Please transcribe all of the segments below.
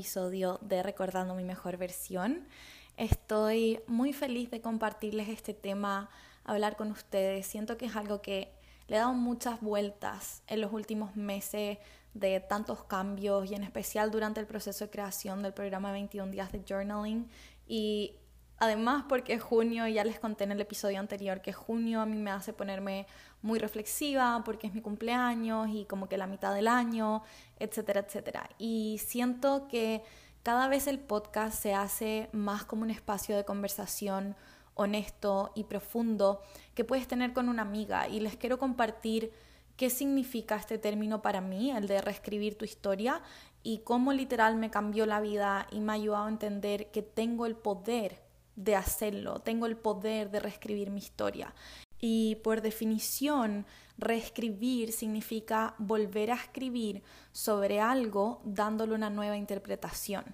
episodio de Recordando mi mejor versión. Estoy muy feliz de compartirles este tema, hablar con ustedes. Siento que es algo que le he dado muchas vueltas en los últimos meses de tantos cambios y en especial durante el proceso de creación del programa 21 días de journaling y Además, porque junio, ya les conté en el episodio anterior que junio a mí me hace ponerme muy reflexiva porque es mi cumpleaños y como que la mitad del año, etcétera, etcétera. Y siento que cada vez el podcast se hace más como un espacio de conversación honesto y profundo que puedes tener con una amiga y les quiero compartir qué significa este término para mí, el de reescribir tu historia y cómo literal me cambió la vida y me ha ayudado a entender que tengo el poder de hacerlo, tengo el poder de reescribir mi historia. Y por definición, reescribir significa volver a escribir sobre algo dándole una nueva interpretación.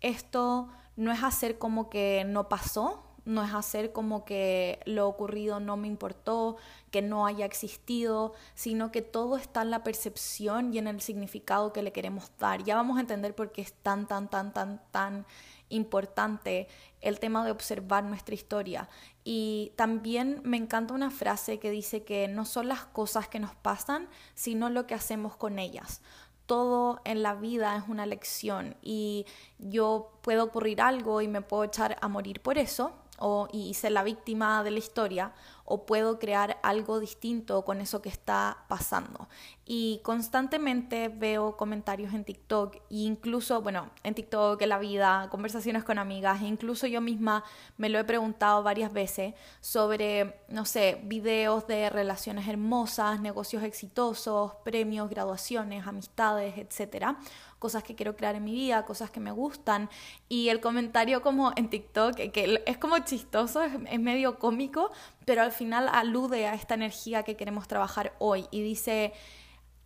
Esto no es hacer como que no pasó, no es hacer como que lo ocurrido no me importó, que no haya existido, sino que todo está en la percepción y en el significado que le queremos dar. Ya vamos a entender por qué es tan, tan, tan, tan, tan importante el tema de observar nuestra historia. Y también me encanta una frase que dice que no son las cosas que nos pasan, sino lo que hacemos con ellas. Todo en la vida es una lección y yo puedo ocurrir algo y me puedo echar a morir por eso, o, y ser la víctima de la historia o puedo crear algo distinto con eso que está pasando. Y constantemente veo comentarios en TikTok e incluso, bueno, en TikTok, en la vida, conversaciones con amigas, e incluso yo misma me lo he preguntado varias veces sobre, no sé, videos de relaciones hermosas, negocios exitosos, premios, graduaciones, amistades, etcétera cosas que quiero crear en mi vida, cosas que me gustan. Y el comentario como en TikTok, que es como chistoso, es, medio cómico, pero al final alude a esta energía que queremos trabajar hoy y dice,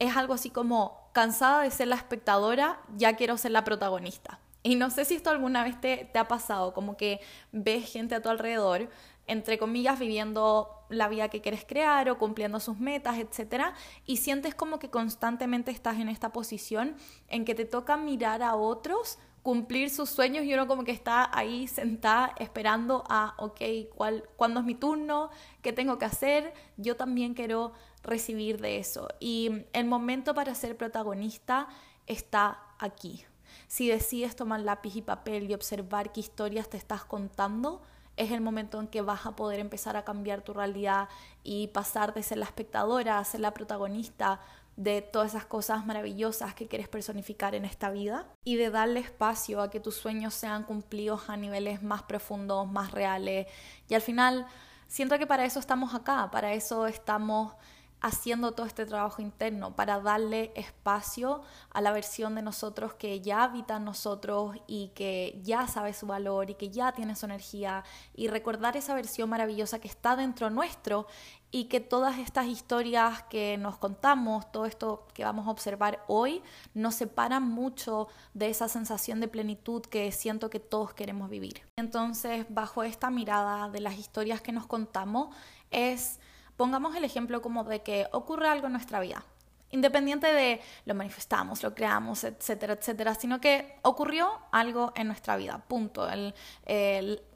es algo así como, cansada de ser la espectadora, ya quiero ser la protagonista. Y no sé si esto alguna vez te, te ha pasado, como que ves gente a tu alrededor entre comillas, viviendo la vida que quieres crear o cumpliendo sus metas, etc. Y sientes como que constantemente estás en esta posición en que te toca mirar a otros cumplir sus sueños y uno como que está ahí sentada esperando a, ok, ¿cuál, ¿cuándo es mi turno? ¿Qué tengo que hacer? Yo también quiero recibir de eso. Y el momento para ser protagonista está aquí. Si decides tomar lápiz y papel y observar qué historias te estás contando, es el momento en que vas a poder empezar a cambiar tu realidad y pasar de ser la espectadora a ser la protagonista de todas esas cosas maravillosas que quieres personificar en esta vida y de darle espacio a que tus sueños sean cumplidos a niveles más profundos, más reales. Y al final, siento que para eso estamos acá, para eso estamos haciendo todo este trabajo interno para darle espacio a la versión de nosotros que ya habita en nosotros y que ya sabe su valor y que ya tiene su energía y recordar esa versión maravillosa que está dentro nuestro y que todas estas historias que nos contamos, todo esto que vamos a observar hoy, nos separan mucho de esa sensación de plenitud que siento que todos queremos vivir. Entonces, bajo esta mirada de las historias que nos contamos, es pongamos el ejemplo como de que ocurre algo en nuestra vida, independiente de lo manifestamos, lo creamos, etcétera, etcétera, sino que ocurrió algo en nuestra vida, punto.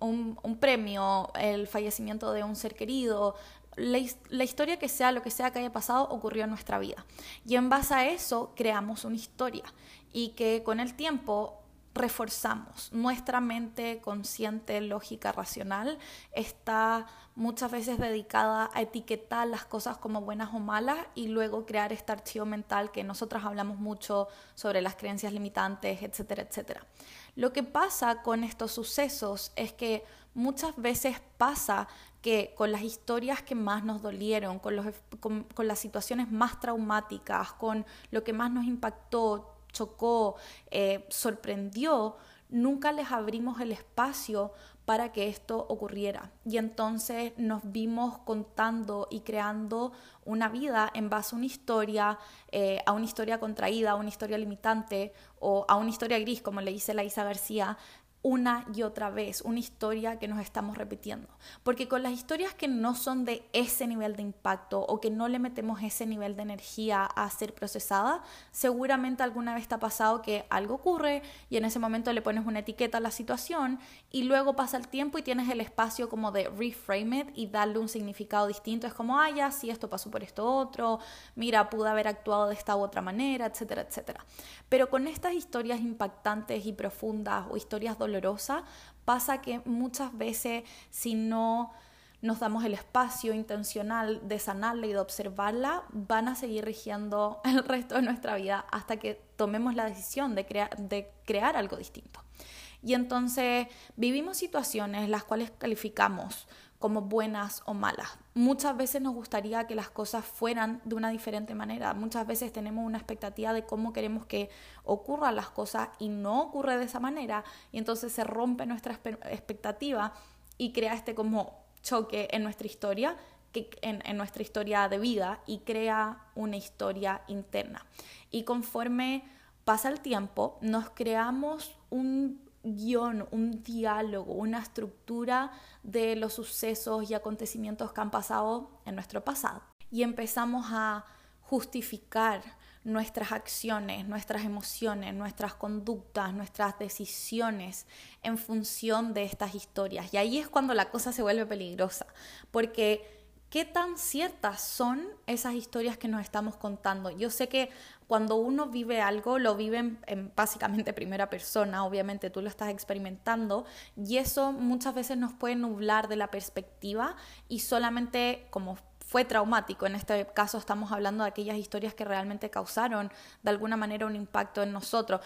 un, premio, el fallecimiento de un ser querido, la, historia que sea, lo que sea que haya pasado, ocurrió en nuestra vida. Y en base a eso creamos una historia y que con el tiempo reforzamos. Nuestra mente consciente, lógica, racional está muchas veces dedicada a etiquetar las cosas como buenas o malas y luego crear este archivo mental que nosotras hablamos mucho sobre las creencias limitantes, etcétera, etcétera. Lo que pasa con estos sucesos es que muchas veces pasa que con las historias que más nos dolieron, con, los, con, con las situaciones más traumáticas, con lo que más nos impactó, chocó, eh, sorprendió, nunca les abrimos el espacio para que esto ocurriera. Y entonces nos vimos contando y creando una vida en base a una historia, eh, a una historia contraída, a una historia limitante o a una historia gris, como le dice la Isa García, una y otra vez, una historia que nos estamos repitiendo. Porque con las historias que no son de ese nivel de impacto o que no le metemos ese nivel de energía a ser procesada, seguramente alguna vez te ha pasado que algo ocurre y en ese momento le pones una etiqueta a la situación y luego pasa el tiempo y tienes el espacio como de reframe it y darle un significado distinto. Es como, ah, ya, esto pasó por esto otro, mira, pude haber actuado de esta u otra manera, etcétera, etcétera. Pero con estas historias impactantes y profundas o historias dolorosas, pasa que muchas veces si no nos damos el espacio intencional de sanarla y de observarla, van a seguir rigiendo el resto de nuestra vida hasta que tomemos la decisión de, de crear algo distinto. Y entonces vivimos situaciones las cuales calificamos como buenas o malas. Muchas veces nos gustaría que las cosas fueran de una diferente manera. Muchas veces tenemos una expectativa de cómo queremos que ocurran las cosas y no ocurre de esa manera y entonces se rompe nuestra expectativa y crea este como choque en nuestra historia en, nuestra historia de vida y crea una historia interna. Y conforme pasa el tiempo, nos creamos un guion, un diálogo, una estructura de los sucesos y acontecimientos que han pasado en nuestro pasado. Y empezamos a justificar nuestras acciones, nuestras emociones, nuestras conductas, nuestras decisiones en función de estas historias. Y ahí es cuando la cosa se vuelve peligrosa, porque ¿qué tan ciertas son esas historias que nos estamos contando? Yo sé que cuando uno vive algo, lo vive en, básicamente primera persona, obviamente tú lo estás experimentando, y eso muchas veces nos puede nublar de la perspectiva y solamente como fue traumático. En este caso estamos hablando de aquellas historias que realmente causaron de alguna manera un impacto en nosotros.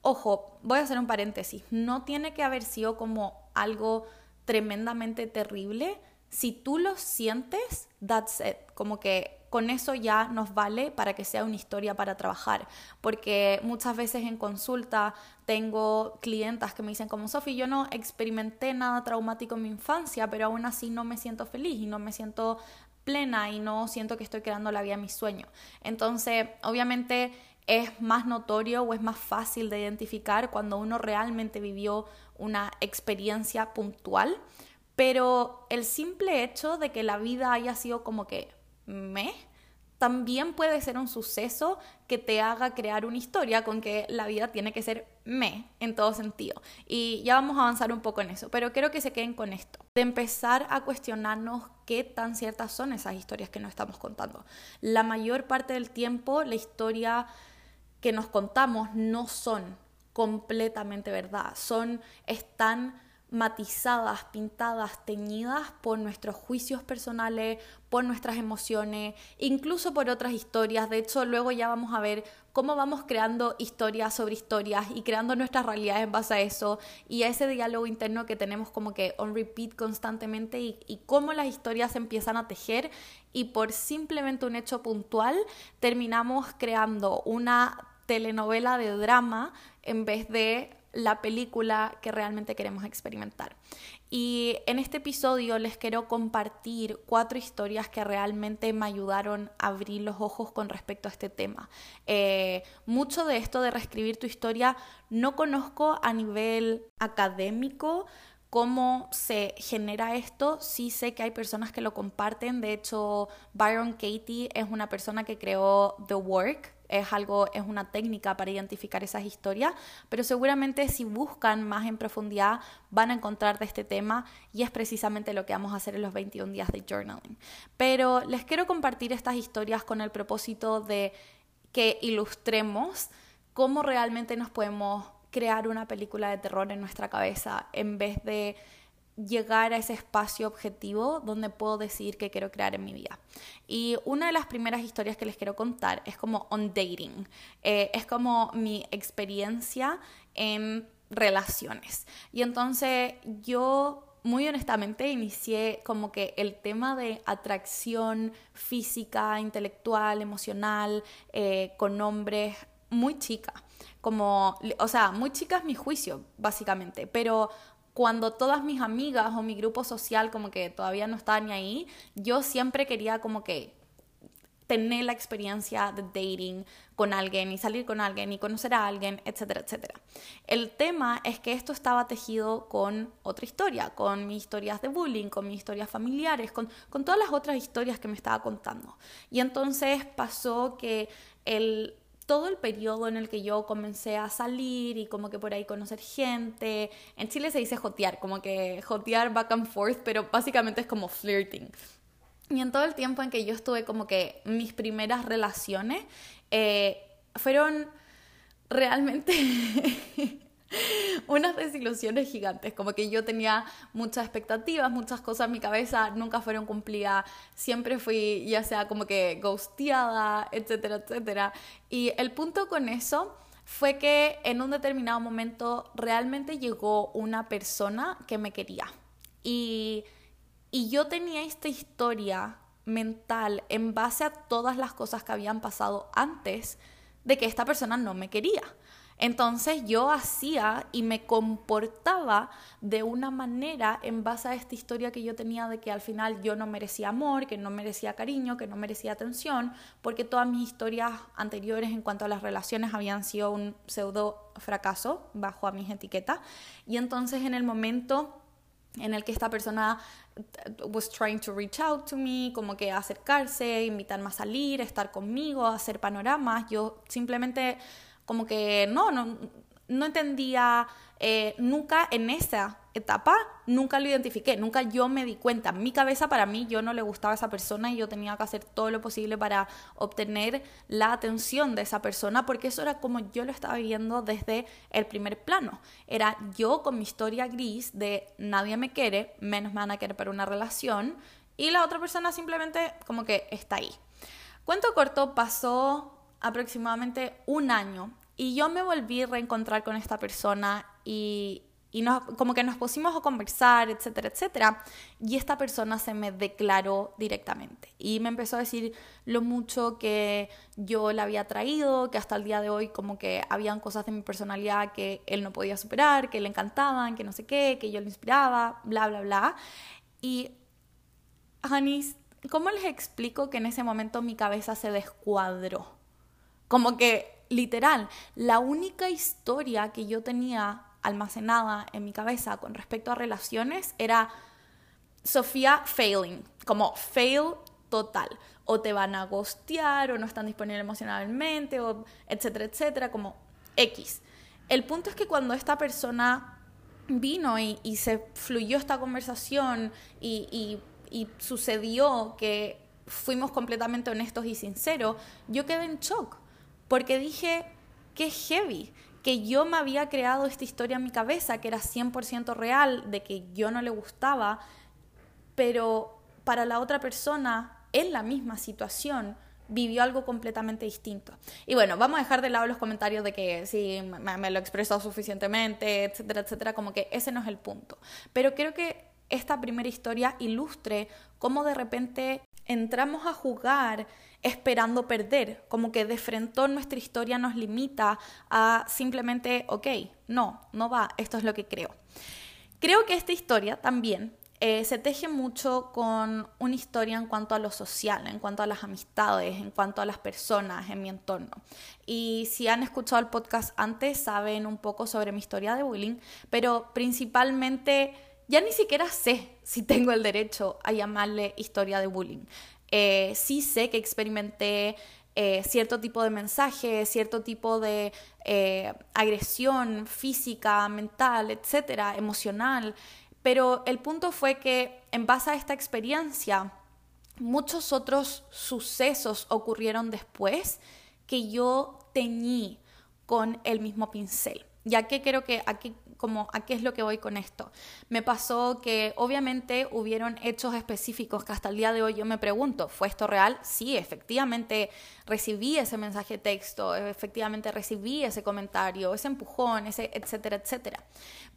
Ojo, voy a hacer un paréntesis, no tiene que haber sido como algo tremendamente terrible. Si tú lo sientes, that's it. Como que con eso ya nos vale para que sea una historia para trabajar. Porque muchas veces en consulta tengo clientas que me dicen como, Sofi, yo no experimenté nada traumático en mi infancia, pero aún así no me siento feliz y no me siento plena y no siento que estoy creando la vida de mi sueño. Entonces, obviamente es más notorio o es más fácil de identificar cuando uno realmente vivió una experiencia puntual, pero el simple hecho de que la vida haya sido como que me, también puede ser un suceso que te haga crear una historia con que la vida tiene que ser me en todo sentido. Y ya vamos a avanzar un poco en eso, pero quiero que se queden con esto, de empezar a cuestionarnos qué tan ciertas son esas historias que nos estamos contando. La mayor parte del tiempo la historia que nos contamos no son completamente verdad, son están matizadas, pintadas, teñidas por nuestros juicios personales, por nuestras emociones, incluso por otras historias. De hecho, luego ya vamos a ver cómo vamos creando historias sobre historias y creando nuestras realidades en base a eso y a ese diálogo interno que tenemos como que on repeat constantemente y, cómo las historias se empiezan a tejer y por simplemente un hecho puntual terminamos creando una telenovela de drama en vez de la película que realmente queremos experimentar. Y en este episodio les quiero compartir cuatro historias que realmente me ayudaron a abrir los ojos con respecto a este tema. Eh, mucho de esto de reescribir tu historia no conozco a nivel académico, cómo se genera esto. Sí sé que hay personas que lo comparten. De hecho, Byron Katie es una persona que creó The Work, es algo, es una técnica para identificar esas historias, pero seguramente si buscan más en profundidad van a encontrar de este tema y es precisamente lo que vamos a hacer en los 21 días de journaling. Pero les quiero compartir estas historias con el propósito de que ilustremos cómo realmente nos podemos crear una película de terror en nuestra cabeza en vez de llegar a ese espacio objetivo donde puedo decidir qué quiero crear en mi vida. Y una de las primeras historias que les quiero contar es como on dating, eh, es como mi experiencia en relaciones. Y entonces yo muy honestamente inicié como que el tema de atracción física, intelectual, emocional, eh, con hombres muy chica. Como, o sea, muy chica es mi juicio, básicamente, pero cuando todas mis amigas o mi grupo social como que todavía no estaban ahí, yo siempre quería como que tener la experiencia de dating con alguien y salir con alguien y conocer a alguien, etcétera, etcétera. El tema es que esto estaba tejido con otra historia, con mis historias de bullying, con mis historias familiares, con, con todas las otras historias que me estaba contando. Y entonces pasó que el todo el periodo en el que yo comencé a salir y como que por ahí conocer gente, en Chile se dice jotear, como que jotear back and forth, pero básicamente es como flirting. Y en todo el tiempo en que yo estuve como que mis primeras relaciones eh, fueron realmente unas desilusiones gigantes, como que yo tenía muchas expectativas, muchas cosas en mi cabeza, nunca fueron cumplidas, siempre fui ya sea como que ghosteada, etcétera, etcétera. Y el punto con eso fue que en un determinado momento realmente llegó una persona que me quería. Y y yo tenía esta historia mental en base a todas las cosas que habían pasado antes de que esta persona no me quería. Entonces yo hacía y me comportaba de una manera en base a esta historia que yo tenía de que al final yo no merecía amor, que no merecía cariño, que no merecía atención, porque todas mis historias anteriores en cuanto a las relaciones habían sido un pseudo fracaso bajo a mis etiquetas. Y entonces en el momento en el que esta persona was trying to reach out to me, como que acercarse, invitarme a salir, estar conmigo, hacer panoramas. Yo simplemente como que no, no, no entendía eh, nunca en esa etapa, nunca lo identifiqué, nunca yo me di cuenta. mi cabeza para mí yo no le gustaba a esa persona y yo tenía que hacer todo lo posible para obtener la atención de esa persona porque eso era como yo lo estaba viendo desde el primer plano. Era yo con mi historia gris de nadie me quiere, menos me van a querer para una relación y la otra persona simplemente como que está ahí. Cuento corto, pasó aproximadamente un año y yo me volví a reencontrar con esta persona y, como que nos pusimos a conversar, etcétera, etcétera. Y esta persona se me declaró directamente y me empezó a decir lo mucho que yo le había traído, que hasta el día de hoy como que habían cosas de mi personalidad que él no podía superar, que le encantaban, que no sé qué, que yo le inspiraba, bla, bla, bla. Y, Hanis, ¿cómo les explico que en ese momento mi cabeza se descuadró? Como que literal, la única historia que yo tenía almacenada en mi cabeza con respecto a relaciones era Sofía failing, como fail total. O te van a gostear, o no están disponibles emocionalmente, o etcétera, etcétera, como X. El punto es que cuando esta persona vino y, se fluyó esta conversación y, y sucedió que fuimos completamente honestos y sinceros, yo quedé en shock porque dije, qué heavy, que yo me había creado esta historia en mi cabeza, que era 100% real, de que yo no le gustaba, pero para la otra persona, en la misma situación, vivió algo completamente distinto. Y bueno, vamos a dejar de lado los comentarios de que sí, me, me lo he expresado suficientemente, etcétera, etcétera, como que ese no es el punto. Pero creo que esta primera historia ilustre cómo de repente entramos a jugar esperando perder, como que de frente nuestra historia nos limita a simplemente, ok, no, no va, esto es lo que creo. Creo que esta historia también eh, se teje mucho con una historia en cuanto a lo social, en cuanto a las amistades, en cuanto a las personas en mi entorno. Y si han escuchado el podcast antes, saben un poco sobre mi historia de bullying, pero principalmente ya ni siquiera sé si tengo el derecho a llamarle historia de bullying. Eh, sí sé que experimenté eh, cierto tipo de mensaje, cierto tipo de eh, agresión física, mental, etcétera, emocional. Pero el punto fue que en base a esta experiencia, muchos otros sucesos ocurrieron después que yo teñí con el mismo pincel. Ya que creo que aquí como a qué es lo que voy con esto. Me pasó que obviamente hubieron hechos específicos que hasta el día de hoy yo me pregunto, ¿fue esto real? Sí, efectivamente recibí ese mensaje de texto, efectivamente recibí ese comentario, ese empujón, ese etcétera, etcétera.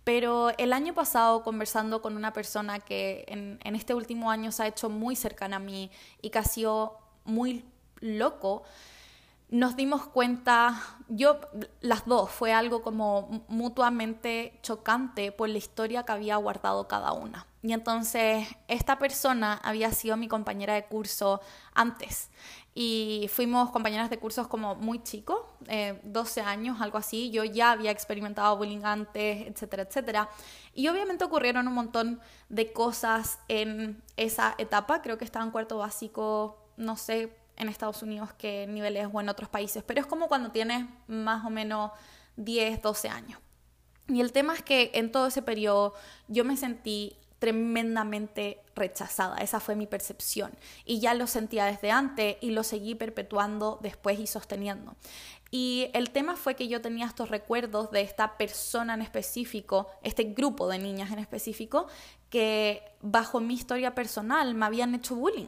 Pero el año pasado conversando con una persona que en, en este último año se ha hecho muy cercana a mí y que ha sido muy loco, nos dimos cuenta, yo, las dos, fue algo como mutuamente chocante por la historia que había guardado cada una. Y entonces esta persona había sido mi compañera de curso antes y fuimos compañeras de cursos como muy chicos, 12 eh, años, algo así. Yo ya había experimentado bullying antes, etcétera, etcétera. Y obviamente ocurrieron un montón de cosas en esa etapa. Creo que estaba en cuarto básico, no sé en Estados Unidos qué niveles o en otros países, pero es como cuando tienes más o menos 10, 12 años. Y el tema es que en todo ese periodo yo me sentí tremendamente rechazada. Esa fue mi percepción. Y ya lo sentía desde antes y lo seguí perpetuando después y sosteniendo. Y el tema fue que yo tenía estos recuerdos de esta persona en específico, este grupo de niñas en específico, que bajo mi historia personal me habían hecho bullying.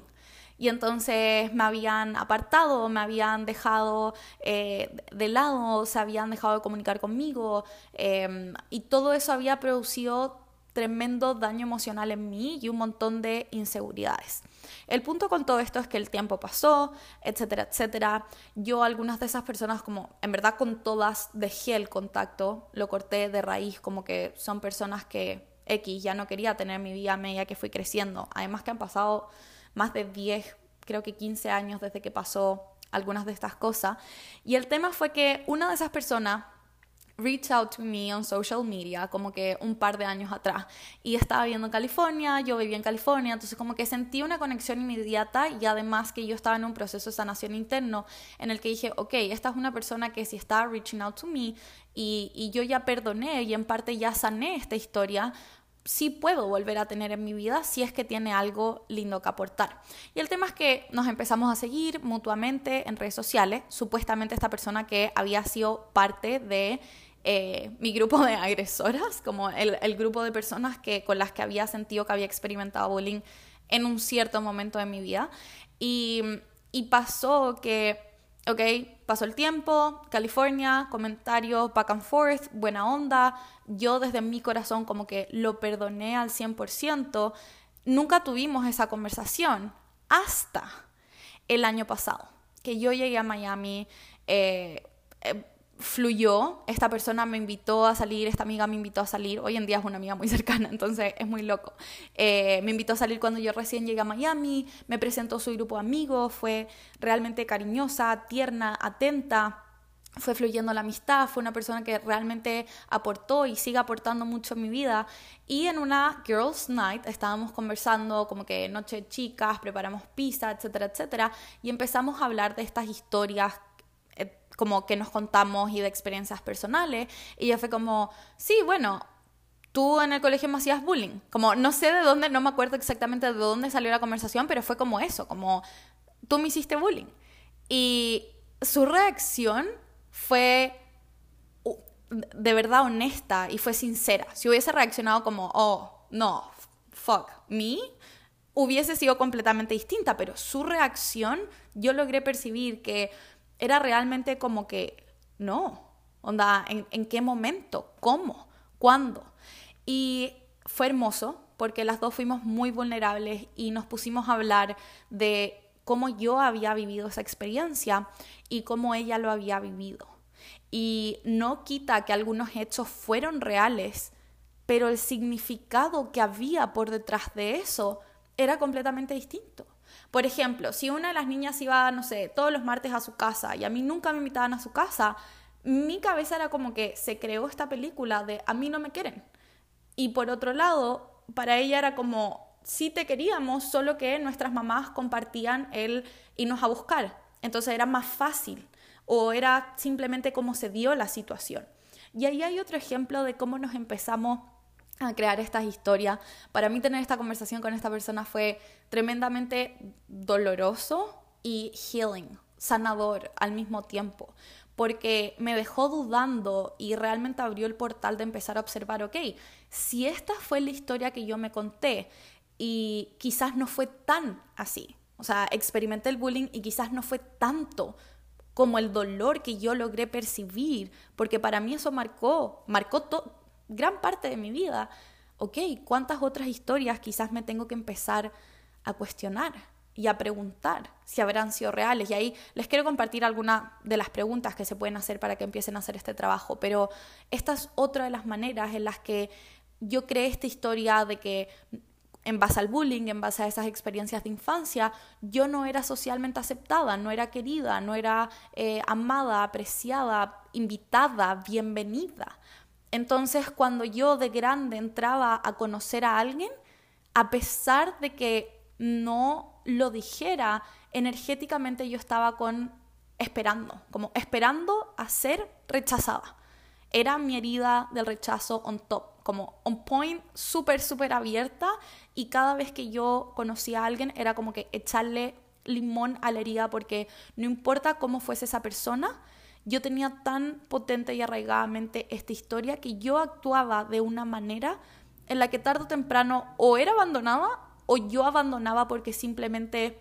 Y entonces me habían apartado, me habían dejado eh, de lado, se habían dejado de comunicar conmigo. Eh, y todo eso había producido tremendo daño emocional en mí y un montón de inseguridades. El punto con todo esto es que el tiempo pasó, etcétera, etcétera. Yo algunas de esas personas, como en verdad con todas dejé el contacto, lo corté de raíz, como que son personas que X ya no quería tener en mi vida a medida que fui creciendo. Además que han pasado más de 10, creo que 15 años desde que pasó algunas de estas cosas. Y el tema fue que una de esas personas reach out to me on social media como que un par de años atrás y estaba viviendo en California, yo vivía en California, entonces como que sentí una conexión inmediata y además que yo estaba en un proceso de sanación interno en el que dije, ok, esta es una persona que si está reaching out to me y, y yo ya perdoné y en parte ya sané esta historia, sí puedo volver a tener en mi vida si es que tiene algo lindo que aportar. Y el tema es que nos empezamos a seguir mutuamente en redes sociales, supuestamente esta persona que había sido parte de eh, mi grupo de agresoras, como el, grupo de personas que, con las que había sentido que había experimentado bullying en un cierto momento de mi vida. Y pasó que, ok, pasó el tiempo, California, comentarios back and forth, buena onda, yo desde mi corazón como que lo perdoné al 100%, nunca tuvimos esa conversación hasta el año pasado, que yo llegué a Miami. Eh, eh, fluyó, esta persona me invitó a salir, esta amiga me invitó a salir, hoy en día es una amiga muy cercana, entonces es muy loco. Eh, me invitó a salir cuando yo recién llegué a Miami, me presentó su grupo de amigos, fue realmente cariñosa, tierna, atenta. Fue fluyendo la amistad, fue una persona que realmente aportó y sigue aportando mucho en mi vida. Y en una Girls Night estábamos conversando como que noche chicas, preparamos pizza, etcétera, etcétera. Y empezamos a hablar de estas historias como que nos contamos y de experiencias personales. Y ella fue como, sí, bueno, tú en el colegio me hacías bullying. Como, no sé de dónde, no me acuerdo exactamente de dónde salió la conversación, pero fue como eso, como, tú me hiciste bullying. Y su reacción fue de verdad honesta y fue sincera. Si hubiese reaccionado como, oh, no, fuck, me, hubiese sido completamente distinta, pero su reacción yo logré percibir que era realmente como que, no, onda, ¿en, ¿en qué momento? ¿Cómo? ¿Cuándo? Y fue hermoso porque las dos fuimos muy vulnerables y nos pusimos a hablar de cómo yo había vivido esa experiencia y cómo ella lo había vivido. Y no quita que algunos hechos fueron reales, pero el significado que había por detrás de eso era completamente distinto. Por ejemplo, si una de las niñas iba, no sé, todos los martes a su casa y a mí nunca me invitaban a su casa, mi cabeza era como que se creó esta película de a mí no me quieren. Y por otro lado, para ella era como, sí te queríamos, solo que nuestras mamás compartían el irnos a buscar. Entonces era más fácil o era simplemente como se dio la situación. Y ahí hay otro ejemplo de cómo nos empezamos a crear estas historias. Para mí tener esta conversación con esta persona fue tremendamente doloroso y healing, sanador al mismo tiempo, porque me dejó dudando y realmente abrió el portal de empezar a observar, ok, si esta fue la historia que yo me conté y quizás no fue tan así, o sea, experimenté el bullying y quizás no fue tanto como el dolor que yo logré percibir, porque para mí eso marcó, marcó todo gran parte de mi vida, ok, ¿cuántas otras historias quizás me tengo que empezar a cuestionar? y a preguntar si habrán sido reales. Y ahí les quiero compartir algunas de las preguntas que se pueden hacer para que empiecen a hacer este trabajo. Pero esta es otra de las maneras en las que yo creé esta historia de que en base al bullying, en base a esas experiencias de infancia, yo no era socialmente aceptada, no era querida, no era eh, amada, apreciada, invitada, bienvenida. Entonces, cuando yo de grande entraba a conocer a alguien, a pesar de que no lo dijera, energéticamente yo estaba con esperando, como esperando a ser rechazada. Era mi herida del rechazo on top, como on point, súper, súper abierta y cada vez que yo conocía a alguien era como que echarle limón a la herida porque no importa cómo fuese esa persona, yo tenía tan potente y arraigadamente esta historia que yo actuaba de una manera en la que tarde o temprano o era abandonada o yo abandonaba porque simplemente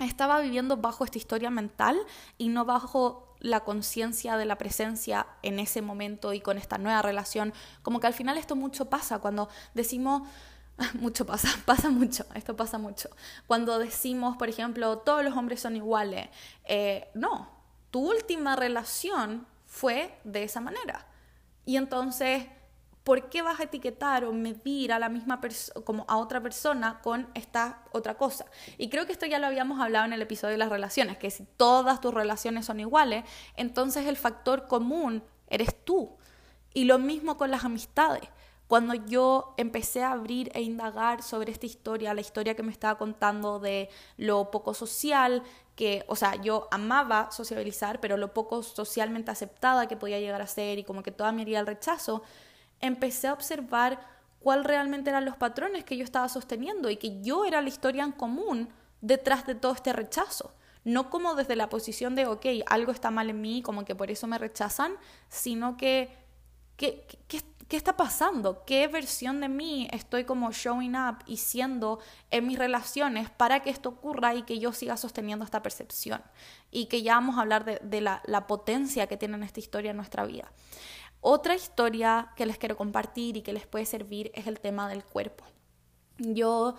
estaba viviendo bajo esta historia mental y no bajo la conciencia de la presencia en ese momento y con esta nueva relación. Como que al final esto mucho pasa cuando decimos, mucho pasa, pasa mucho, esto pasa mucho. Cuando decimos, por ejemplo, todos los hombres son iguales, eh, no, tu última relación fue de esa manera. Y entonces, ¿por qué vas a etiquetar o medir a la misma persona, como a otra persona con esta otra cosa? Y creo que esto ya lo habíamos hablado en el episodio de las relaciones, que si todas tus relaciones son iguales, entonces el factor común eres tú. Y lo mismo con las amistades. Cuando yo empecé a abrir e indagar sobre esta historia, la historia que me estaba contando de lo poco social, que, o sea, yo amaba sociabilizar, pero lo poco socialmente aceptada que podía llegar a ser y como que toda mi herida al rechazo, empecé a observar cuál realmente eran los patrones que yo estaba sosteniendo y que yo era la historia en común detrás de todo este rechazo. No como desde la posición de, ok, algo está mal en mí, como que por eso me rechazan, sino que, ¿qué, qué, ¿qué está pasando? ¿Qué versión de mí estoy como showing up y siendo en mis relaciones para que esto ocurra y que yo siga sosteniendo esta percepción? Y que ya vamos a hablar de, la, la, potencia que tiene esta historia en nuestra vida. Otra historia que les quiero compartir y que les puede servir es el tema del cuerpo. Yo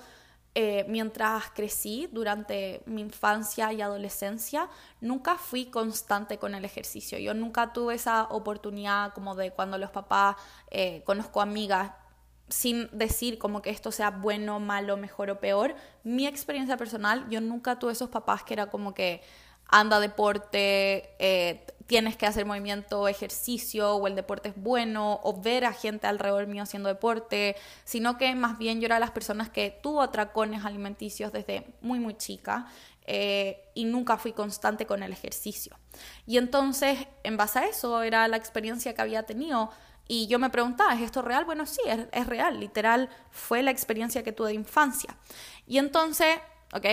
eh, mientras crecí durante mi infancia y adolescencia, nunca fui constante con el ejercicio. Yo nunca tuve esa oportunidad como de cuando los papás, eh, conozco amigas, sin decir como que esto sea bueno, malo, mejor o peor. Mi experiencia personal, yo nunca tuve esos papás que era como que anda deporte, eh, tienes que hacer movimiento, ejercicio, o el deporte es bueno, o ver a gente alrededor mío haciendo deporte, sino que más bien yo era las personas que tuvo atracones alimenticios desde muy, muy chica. Eh, y nunca fui constante con el ejercicio. Y entonces, en base a eso, era la experiencia que había tenido. Y yo me preguntaba, ¿es esto real? Bueno, sí, es, es real. Literal, fue la experiencia que tuve de infancia. Y entonces, ¿ok?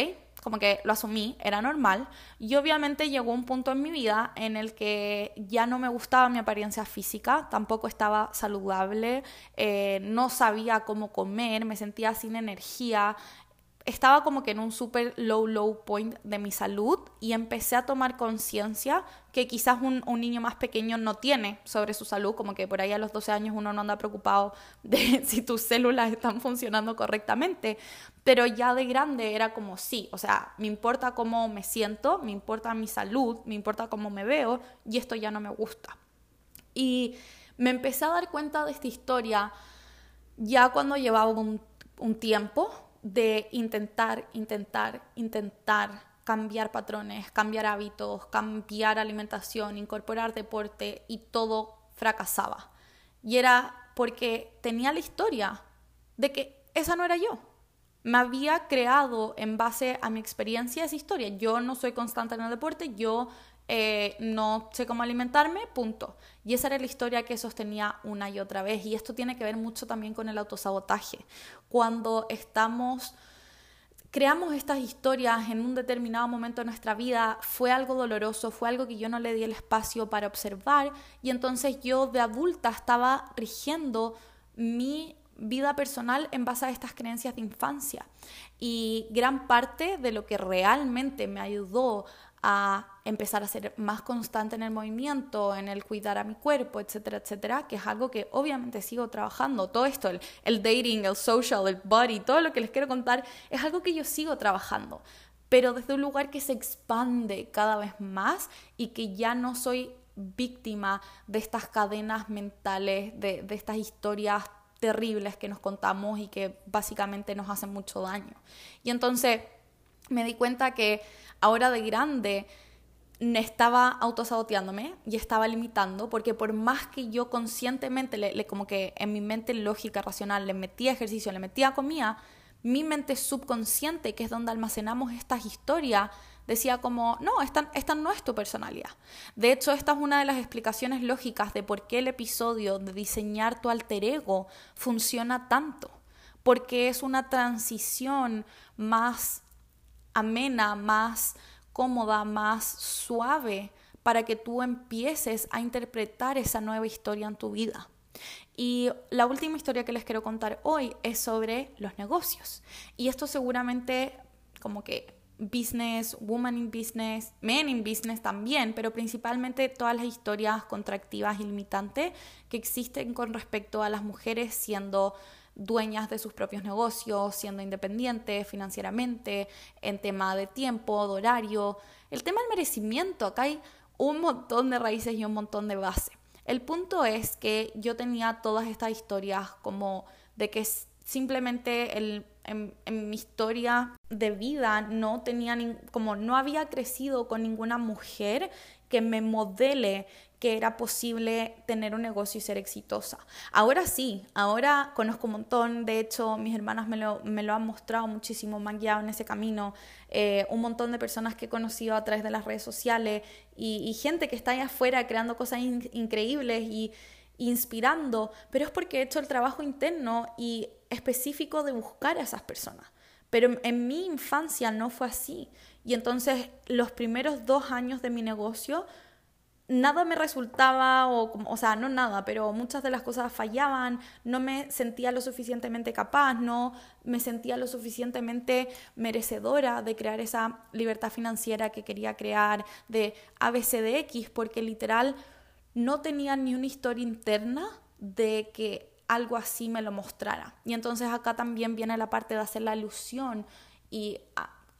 Como que lo asumí, era normal. Y obviamente llegó un punto en mi vida en el que ya no me gustaba mi apariencia física, tampoco estaba saludable, eh, no sabía cómo comer, me sentía sin energía, estaba como que en un super low, low point de mi salud y empecé a tomar conciencia que quizás un, niño más pequeño no tiene sobre su salud, como que por ahí a los 12 años uno no anda preocupado de si tus células están funcionando correctamente, pero ya de grande era como sí, o sea, me importa cómo me siento, me importa mi salud, me importa cómo me veo y esto ya no me gusta. Y me empecé a dar cuenta de esta historia ya cuando llevaba un tiempo, de intentar, intentar, intentar cambiar patrones, cambiar hábitos, cambiar alimentación, incorporar deporte y todo fracasaba. Y era porque tenía la historia de que esa no era yo. Me había creado en base a mi experiencia esa historia. Yo no soy constante en el deporte, yo eh, no sé cómo alimentarme, punto. Y esa era la historia que sostenía una y otra vez. Y esto tiene que ver mucho también con el autosabotaje. Cuando estamos creamos estas historias en un determinado momento de nuestra vida, fue algo doloroso, fue algo que yo no le di el espacio para observar y entonces yo de adulta estaba rigiendo mi vida personal en base a estas creencias de infancia. Y gran parte de lo que realmente me ayudó a empezar a ser más constante en el movimiento, en el cuidar a mi cuerpo, etcétera, etcétera, que es algo que obviamente sigo trabajando. Todo esto, el, dating, el social, el body, todo lo que les quiero contar, es algo que yo sigo trabajando. pero desde un lugar que se expande cada vez más y que ya no soy víctima de estas cadenas mentales, de estas historias terribles que nos contamos y que básicamente nos hacen mucho daño. Y entonces me di cuenta que ahora de grande estaba autosaboteándome y estaba limitando porque por más que yo conscientemente le, como que en mi mente lógica racional le metía ejercicio le metía comida mi mente subconsciente que es donde almacenamos estas historias decía como no esta, esta no es tu personalidad de hecho esta es una de las explicaciones lógicas de por qué el episodio de diseñar tu alter ego funciona tanto. Porque es una transición más amena más cómoda, más suave para que tú empieces a interpretar esa nueva historia en tu vida. Y la última historia que les quiero contar hoy es sobre los negocios. Y esto seguramente como que business, woman in business, men in business también, pero principalmente todas las historias contractivas y limitantes que existen con respecto a las mujeres siendo dueñas de sus propios negocios, siendo independientes financieramente, en tema de tiempo, de horario. El tema del merecimiento, acá hay un montón de raíces y un montón de base. El punto es que yo tenía todas estas historias como de que simplemente el, en, mi historia de vida no tenía como no había crecido con ninguna mujer que me modele que era posible tener un negocio y ser exitosa. Ahora sí, ahora conozco un montón, de hecho mis hermanas me lo, han mostrado muchísimo, me en ese camino, eh, un montón de personas que he conocido a través de las redes sociales y, gente que está allá afuera creando cosas increíbles y inspirando, pero es porque he hecho el trabajo interno y específico de buscar a esas personas. Pero en mi infancia no fue así. Y entonces los primeros dos años de mi negocio nada me resultaba, o, o sea, no nada, pero muchas de las cosas fallaban, no me sentía lo suficientemente capaz, no me sentía lo suficientemente merecedora de crear esa libertad financiera que quería crear, de ABCDX, porque literal no tenía ni una historia interna de que algo así me lo mostrara. Y entonces acá también viene la parte de hacer la ilusión y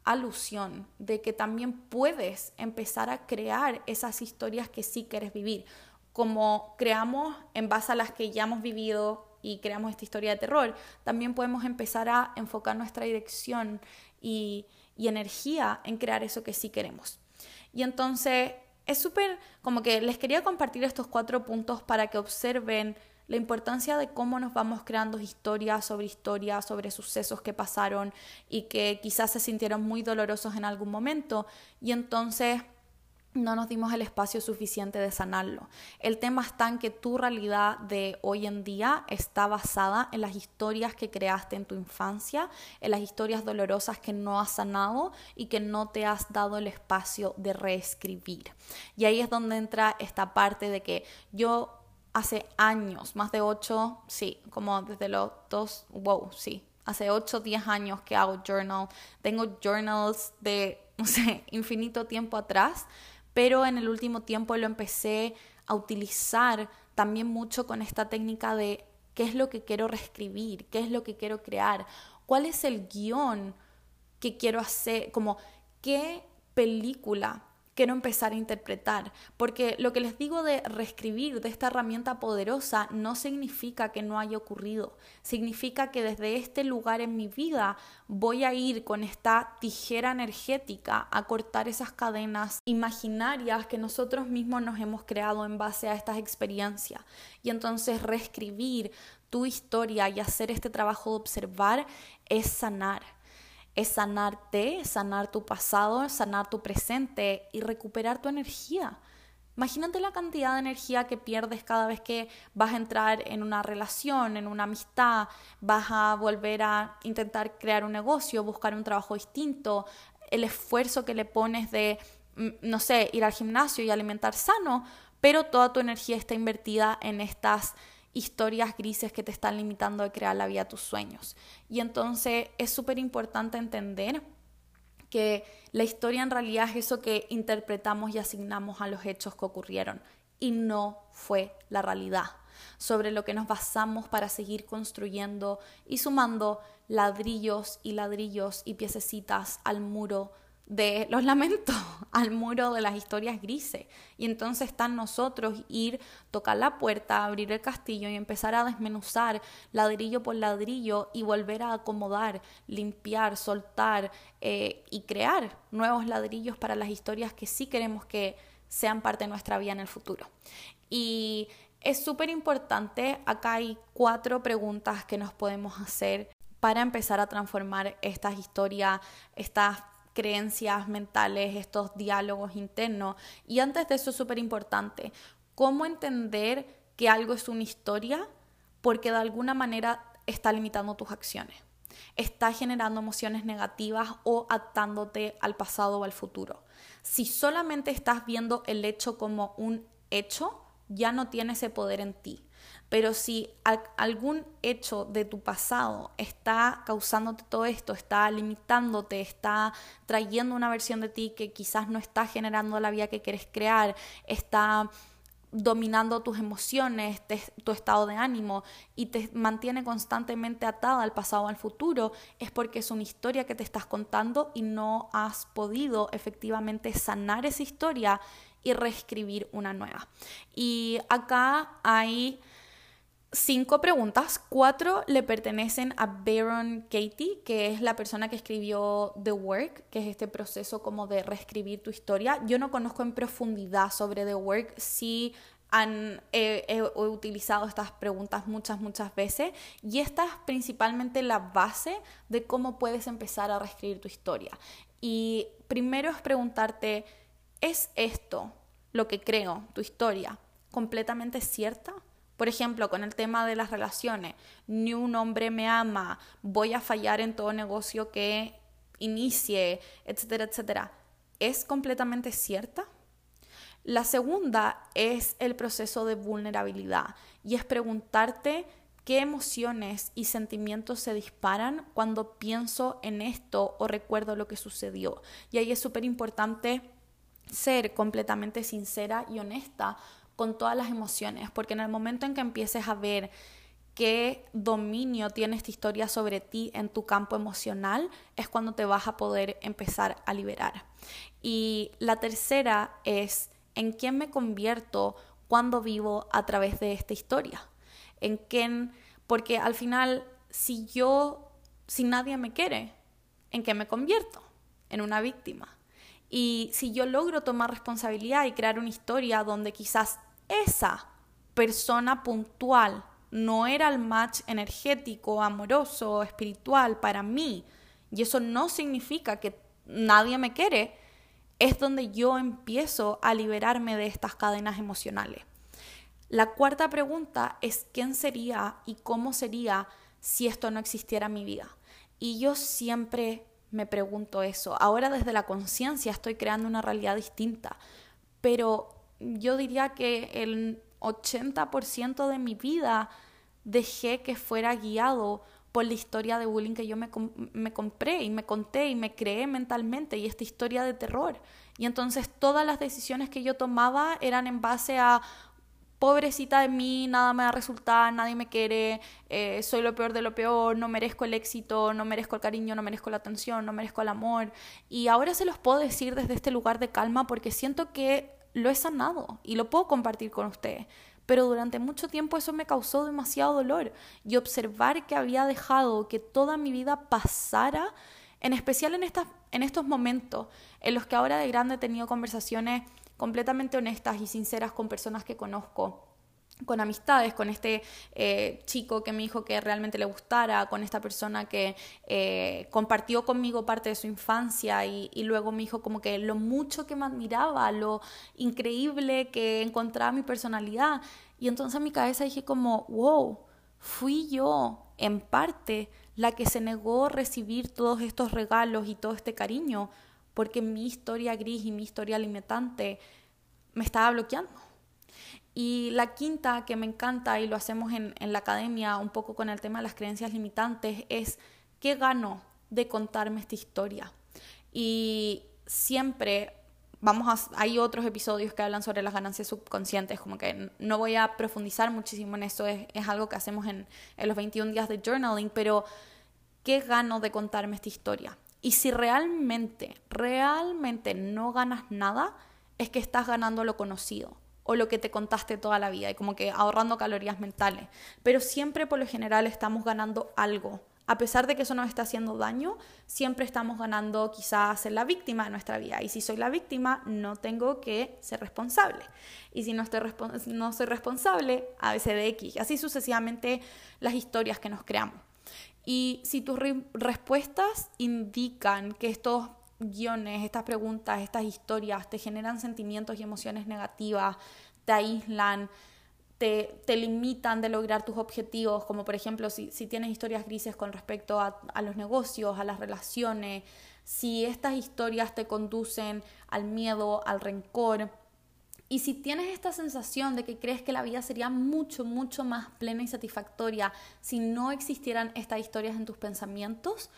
alusión de que también puedes empezar a crear esas historias que sí quieres vivir, como creamos en base a las que ya hemos vivido y creamos esta historia de terror, también podemos empezar a enfocar nuestra dirección y, y energía en crear eso que sí queremos. Y entonces es súper como que les quería compartir estos cuatro puntos para que observen la importancia de cómo nos vamos creando historias sobre historias, sobre sucesos que pasaron y que quizás se sintieron muy dolorosos en algún momento y entonces no nos dimos el espacio suficiente de sanarlo. El tema está en que tu realidad de hoy en día está basada en las historias que creaste en tu infancia, en las historias dolorosas que no has sanado y que no te has dado el espacio de reescribir. Y ahí es donde entra esta parte de que yo hace años, más de ocho, sí, como desde los dos, wow, sí, hace ocho, diez años que hago journal. Tengo journals de, no sé, infinito tiempo atrás, pero en el último tiempo lo empecé a utilizar también mucho con esta técnica de qué es lo que quiero reescribir, qué es lo que quiero crear, cuál es el guion que quiero hacer, como qué película quiero empezar a interpretar. Porque lo que les digo de reescribir, de esta herramienta poderosa, no significa que no haya ocurrido. Significa que desde este lugar en mi vida voy a ir con esta tijera energética a cortar esas cadenas imaginarias que nosotros mismos nos hemos creado en base a estas experiencias. Y entonces reescribir tu historia y hacer este trabajo de observar es sanar es sanarte, sanar tu pasado, sanar tu presente y recuperar tu energía. Imagínate la cantidad de energía que pierdes cada vez que vas a entrar en una relación, en una amistad, vas a volver a intentar crear un negocio, buscar un trabajo distinto, el esfuerzo que le pones de, mm, no sé, ir al gimnasio y alimentar sano, pero toda tu energía está invertida en estas historias grises que te están limitando de crear la vida de tus sueños. Y entonces es súper importante entender que la historia en realidad es eso que interpretamos y asignamos a los hechos que ocurrieron y no fue la realidad, sobre lo que nos basamos para seguir construyendo y sumando ladrillos y ladrillos y piececitas al muro de los lamentos al muro de las historias grises. Y entonces está nosotros ir, tocar la puerta, abrir el castillo y empezar a desmenuzar ladrillo por ladrillo y volver a acomodar, limpiar, soltar eh, y crear nuevos ladrillos para las historias que sí queremos que sean parte de nuestra vida en el futuro. Y es súper importante, acá hay cuatro preguntas que nos podemos hacer para empezar a transformar estas historias, estas creencias mentales, estos diálogos internos. Y antes de eso es súper importante, cómo entender que algo es una historia porque de alguna manera está limitando tus acciones, está generando emociones negativas o atándote al pasado o al futuro. Si solamente estás viendo el hecho como un hecho, ya no tiene ese poder en ti. Pero si algún hecho de tu pasado está causándote todo esto, está limitándote, está trayendo una versión de ti que quizás no está generando la vida que quieres crear, está dominando tus emociones, tu estado de ánimo y te mantiene constantemente atada al pasado o al futuro, es porque es una historia que te estás contando y no has podido efectivamente sanar esa historia y reescribir una nueva. Y acá hay cinco preguntas, cuatro le pertenecen a Baron Katie, que es la persona que escribió The Work, que es este proceso como de reescribir tu historia. Yo no conozco en profundidad sobre The Work, sí han, he, utilizado estas preguntas muchas, muchas veces y esta es principalmente la base de cómo puedes empezar a reescribir tu historia. Y primero es preguntarte, ¿es esto lo que creo, tu historia, completamente cierta? Por ejemplo, con el tema de las relaciones, ni un hombre me ama, voy a fallar en todo negocio que inicie, etcétera, etcétera. ¿Es completamente cierta? La segunda es el proceso de vulnerabilidad y es preguntarte qué emociones y sentimientos se disparan cuando pienso en esto o recuerdo lo que sucedió. Y ahí es súper importante ser completamente sincera y honesta con todas las emociones, porque en el momento en que empieces a ver qué dominio tiene esta historia sobre ti en tu campo emocional, es cuando te vas a poder empezar a liberar. Y la tercera es en quién me convierto cuando vivo a través de esta historia. En quién, porque al final, si yo, si nadie me quiere, ¿en qué me convierto? En una víctima. Y si yo logro tomar responsabilidad y crear una historia donde quizás esa persona puntual no era el match energético, amoroso, espiritual para mí, y eso no significa que nadie me quiere, es donde yo empiezo a liberarme de estas cadenas emocionales. La cuarta pregunta es quién sería y cómo sería si esto no existiera en mi vida. Y yo siempre me pregunto eso. Ahora desde la conciencia estoy creando una realidad distinta, pero yo diría que el 80% de mi vida dejé que fuera guiado por la historia de bullying que yo me, me, compré y me conté y me creé mentalmente y esta historia de terror. Y entonces todas las decisiones que yo tomaba eran en base a pobrecita de mí, nada me va a resultar, nadie me quiere, eh, soy lo peor de lo peor, no merezco el éxito, no merezco el cariño, no merezco la atención, no merezco el amor. Y ahora se los puedo decir desde este lugar de calma porque siento que lo he sanado y lo puedo compartir con ustedes. Pero durante mucho tiempo eso me causó demasiado dolor y observar que había dejado que toda mi vida pasara, en especial en, en estos momentos en los que ahora de grande he tenido conversaciones completamente honestas y sinceras con personas que conozco con amistades, con este eh, chico que me dijo que realmente le gustara, con esta persona que eh, compartió conmigo parte de su infancia y, luego me dijo como que lo mucho que me admiraba, lo increíble que encontraba mi personalidad. Y entonces en mi cabeza dije como, wow, fui yo en parte la que se negó a recibir todos estos regalos y todo este cariño porque mi historia gris y mi historia limitante me estaba bloqueando. Y la quinta que me encanta y lo hacemos en, la academia un poco con el tema de las creencias limitantes es ¿qué gano de contarme esta historia? Y siempre vamos a, hay otros episodios que hablan sobre las ganancias subconscientes, como que no voy a profundizar muchísimo en eso, es, es algo que hacemos en, en los 21 días de journaling, pero ¿qué gano de contarme esta historia? Y si realmente, realmente no ganas nada, es que estás ganando lo conocido o lo que te contaste toda la vida y como que ahorrando calorías mentales. Pero siempre por lo general estamos ganando algo. A pesar de que eso nos está haciendo daño, siempre estamos ganando quizás ser la víctima de nuestra vida. Y si soy la víctima, no tengo que ser responsable. Y si no, estoy no soy responsable, a veces de X. Así sucesivamente las historias que nos creamos. Y si tus respuestas indican que estos guiones, estas preguntas, estas historias te generan sentimientos y emociones negativas, te aíslan, te, te limitan de lograr tus objetivos, como por ejemplo si, si tienes historias grises con respecto a, a los negocios, a las relaciones, si estas historias te conducen al miedo, al rencor, y si tienes esta sensación de que crees que la vida sería mucho, mucho más plena y satisfactoria si no existieran estas historias en tus pensamientos,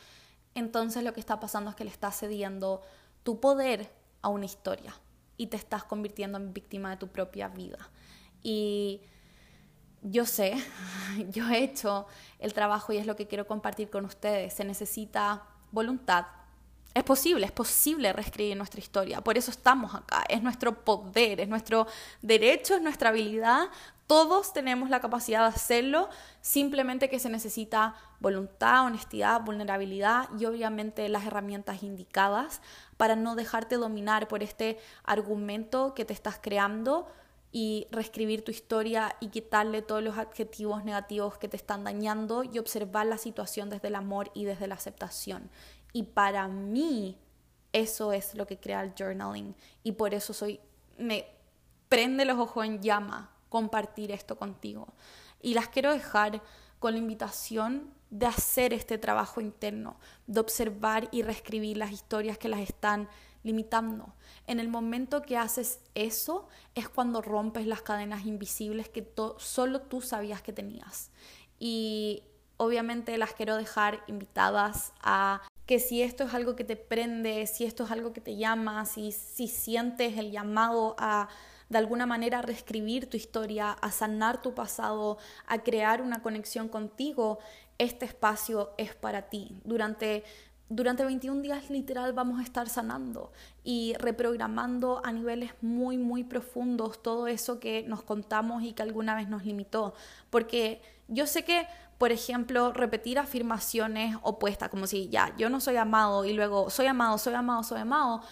entonces lo que está pasando es que le estás cediendo tu poder a una historia y te estás convirtiendo en víctima de tu propia vida. Y yo sé, yo he hecho el trabajo y es lo que quiero compartir con ustedes. Se necesita voluntad, es posible, es posible reescribir nuestra historia. Por eso estamos acá. Es nuestro poder, es nuestro derecho, es nuestra habilidad. Todos tenemos la capacidad de hacerlo, simplemente que se necesita voluntad, honestidad, vulnerabilidad y obviamente las herramientas indicadas para no dejarte dominar por este argumento que te estás creando y reescribir tu historia y quitarle todos los adjetivos negativos que te están dañando y observar la situación desde el amor y desde la aceptación. Y para mí eso es lo que crea el journaling y por eso soy me prende los ojos en llama compartir esto contigo. Y las quiero dejar con la invitación de hacer este trabajo interno, de observar y reescribir las historias que las están limitando. En el momento que haces eso es cuando rompes las cadenas invisibles que solo tú sabías que tenías. Y obviamente las quiero dejar invitadas a que si esto es algo que te prende, si esto es algo que te llama, si, si sientes el llamado a de alguna manera reescribir tu historia, a sanar tu pasado, a crear una conexión contigo, este espacio es para ti. Durante durante 21 días literal vamos a estar sanando y reprogramando a niveles muy, muy profundos todo eso que nos contamos y que alguna vez nos limitó. Porque yo sé que por ejemplo, repetir afirmaciones opuestas, como si ya, yo no soy amado y luego soy amado, soy amado, soy amado,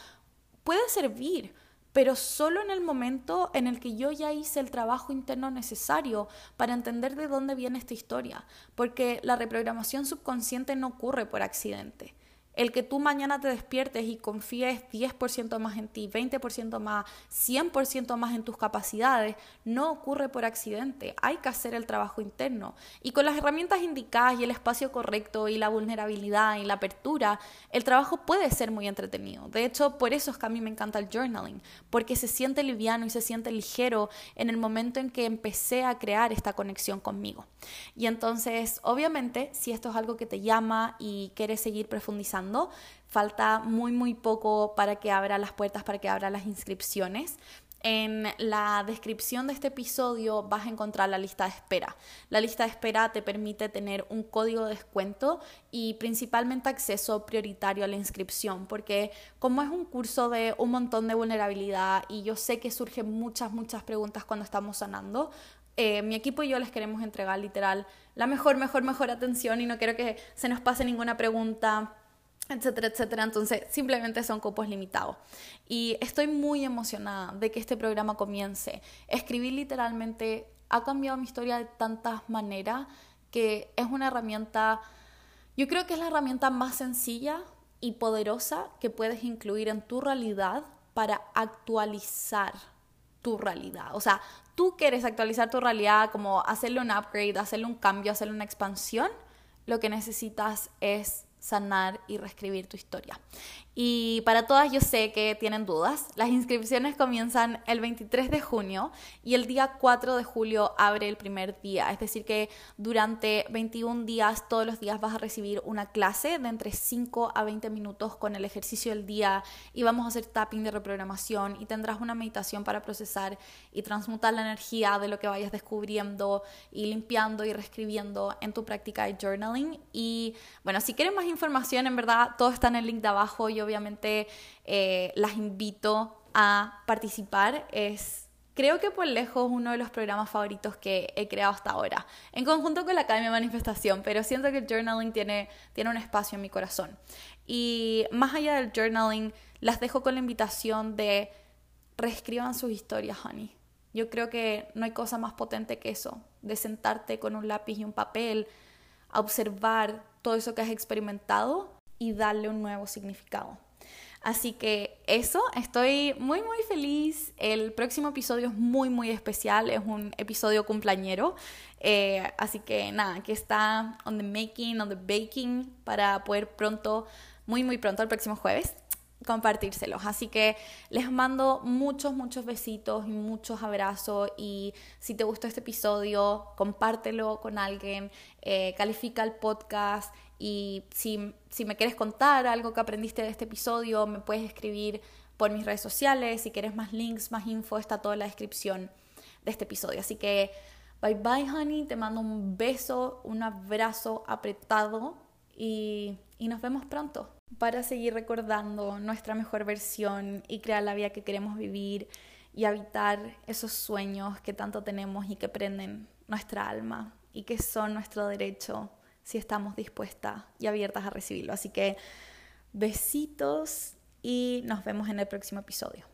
puede servir, pero solo en el momento en el que yo ya hice el trabajo interno necesario para entender de dónde viene esta historia, porque la reprogramación subconsciente no ocurre por accidente. El que tú mañana te despiertes y confíes 10% más en ti, 20% más, 100% más en tus capacidades, no ocurre por accidente. Hay que hacer el trabajo interno. Y con las herramientas indicadas y el espacio correcto y la vulnerabilidad y la apertura, el trabajo puede ser muy entretenido. De hecho, por eso es que a mí me encanta el journaling, porque se siente liviano y se siente ligero en el momento en que empecé a crear esta conexión conmigo. Y entonces, obviamente, si esto es algo que te llama y quieres seguir profundizando, Falta muy, muy poco para que abra las puertas, para que abra las inscripciones. En la descripción de este episodio vas a encontrar la lista de espera. La lista de espera te permite tener un código de descuento y principalmente acceso prioritario a la inscripción, porque como es un curso de un montón de vulnerabilidad y yo sé que surgen muchas, muchas preguntas cuando estamos sanando, eh, mi equipo y yo les queremos entregar literal la mejor, mejor, mejor atención y no quiero que se nos pase ninguna pregunta etcétera, etcétera. Entonces, simplemente son cupos limitados. Y estoy muy emocionada de que este programa comience. Escribir literalmente ha cambiado mi historia de tantas maneras que es una herramienta, yo creo que es la herramienta más sencilla y poderosa que puedes incluir en tu realidad para actualizar tu realidad. O sea, tú quieres actualizar tu realidad, como hacerle un upgrade, hacerle un cambio, hacerle una expansión, lo que necesitas es sanar y reescribir tu historia. Y para todas yo sé que tienen dudas. Las inscripciones comienzan el 23 de junio y el día 4 de julio abre el primer día. Es decir, que durante 21 días, todos los días vas a recibir una clase de entre 5 a 20 minutos con el ejercicio del día y vamos a hacer tapping de reprogramación y tendrás una meditación para procesar y transmutar la energía de lo que vayas descubriendo y limpiando y reescribiendo en tu práctica de journaling. Y bueno, si quieren más información, en verdad, todo está en el link de abajo y obviamente eh, las invito a participar. Es, creo que por lejos, uno de los programas favoritos que he creado hasta ahora, en conjunto con la Academia Manifestación, pero siento que el journaling tiene, tiene un espacio en mi corazón. Y más allá del journaling, las dejo con la invitación de reescriban sus historias, honey. Yo creo que no hay cosa más potente que eso, de sentarte con un lápiz y un papel, a observar todo eso que has experimentado y darle un nuevo significado. Así que eso, estoy muy muy feliz. El próximo episodio es muy muy especial, es un episodio cumpleañero. Eh, así que nada, que está on the making, on the baking para poder pronto, muy muy pronto, el próximo jueves, compartírselos. Así que les mando muchos, muchos besitos y muchos abrazos. Y si te gustó este episodio, compártelo con alguien, eh, califica el podcast. Y si, si me quieres contar algo que aprendiste de este episodio, me puedes escribir por mis redes sociales. Si quieres más links, más info, está toda la descripción de este episodio. Así que bye bye, honey. Te mando un beso, un abrazo apretado y, y nos vemos pronto para seguir recordando nuestra mejor versión y crear la vida que queremos vivir y habitar esos sueños que tanto tenemos y que prenden nuestra alma y que son nuestro derecho si estamos dispuestas y abiertas a recibirlo. Así que besitos y nos vemos en el próximo episodio.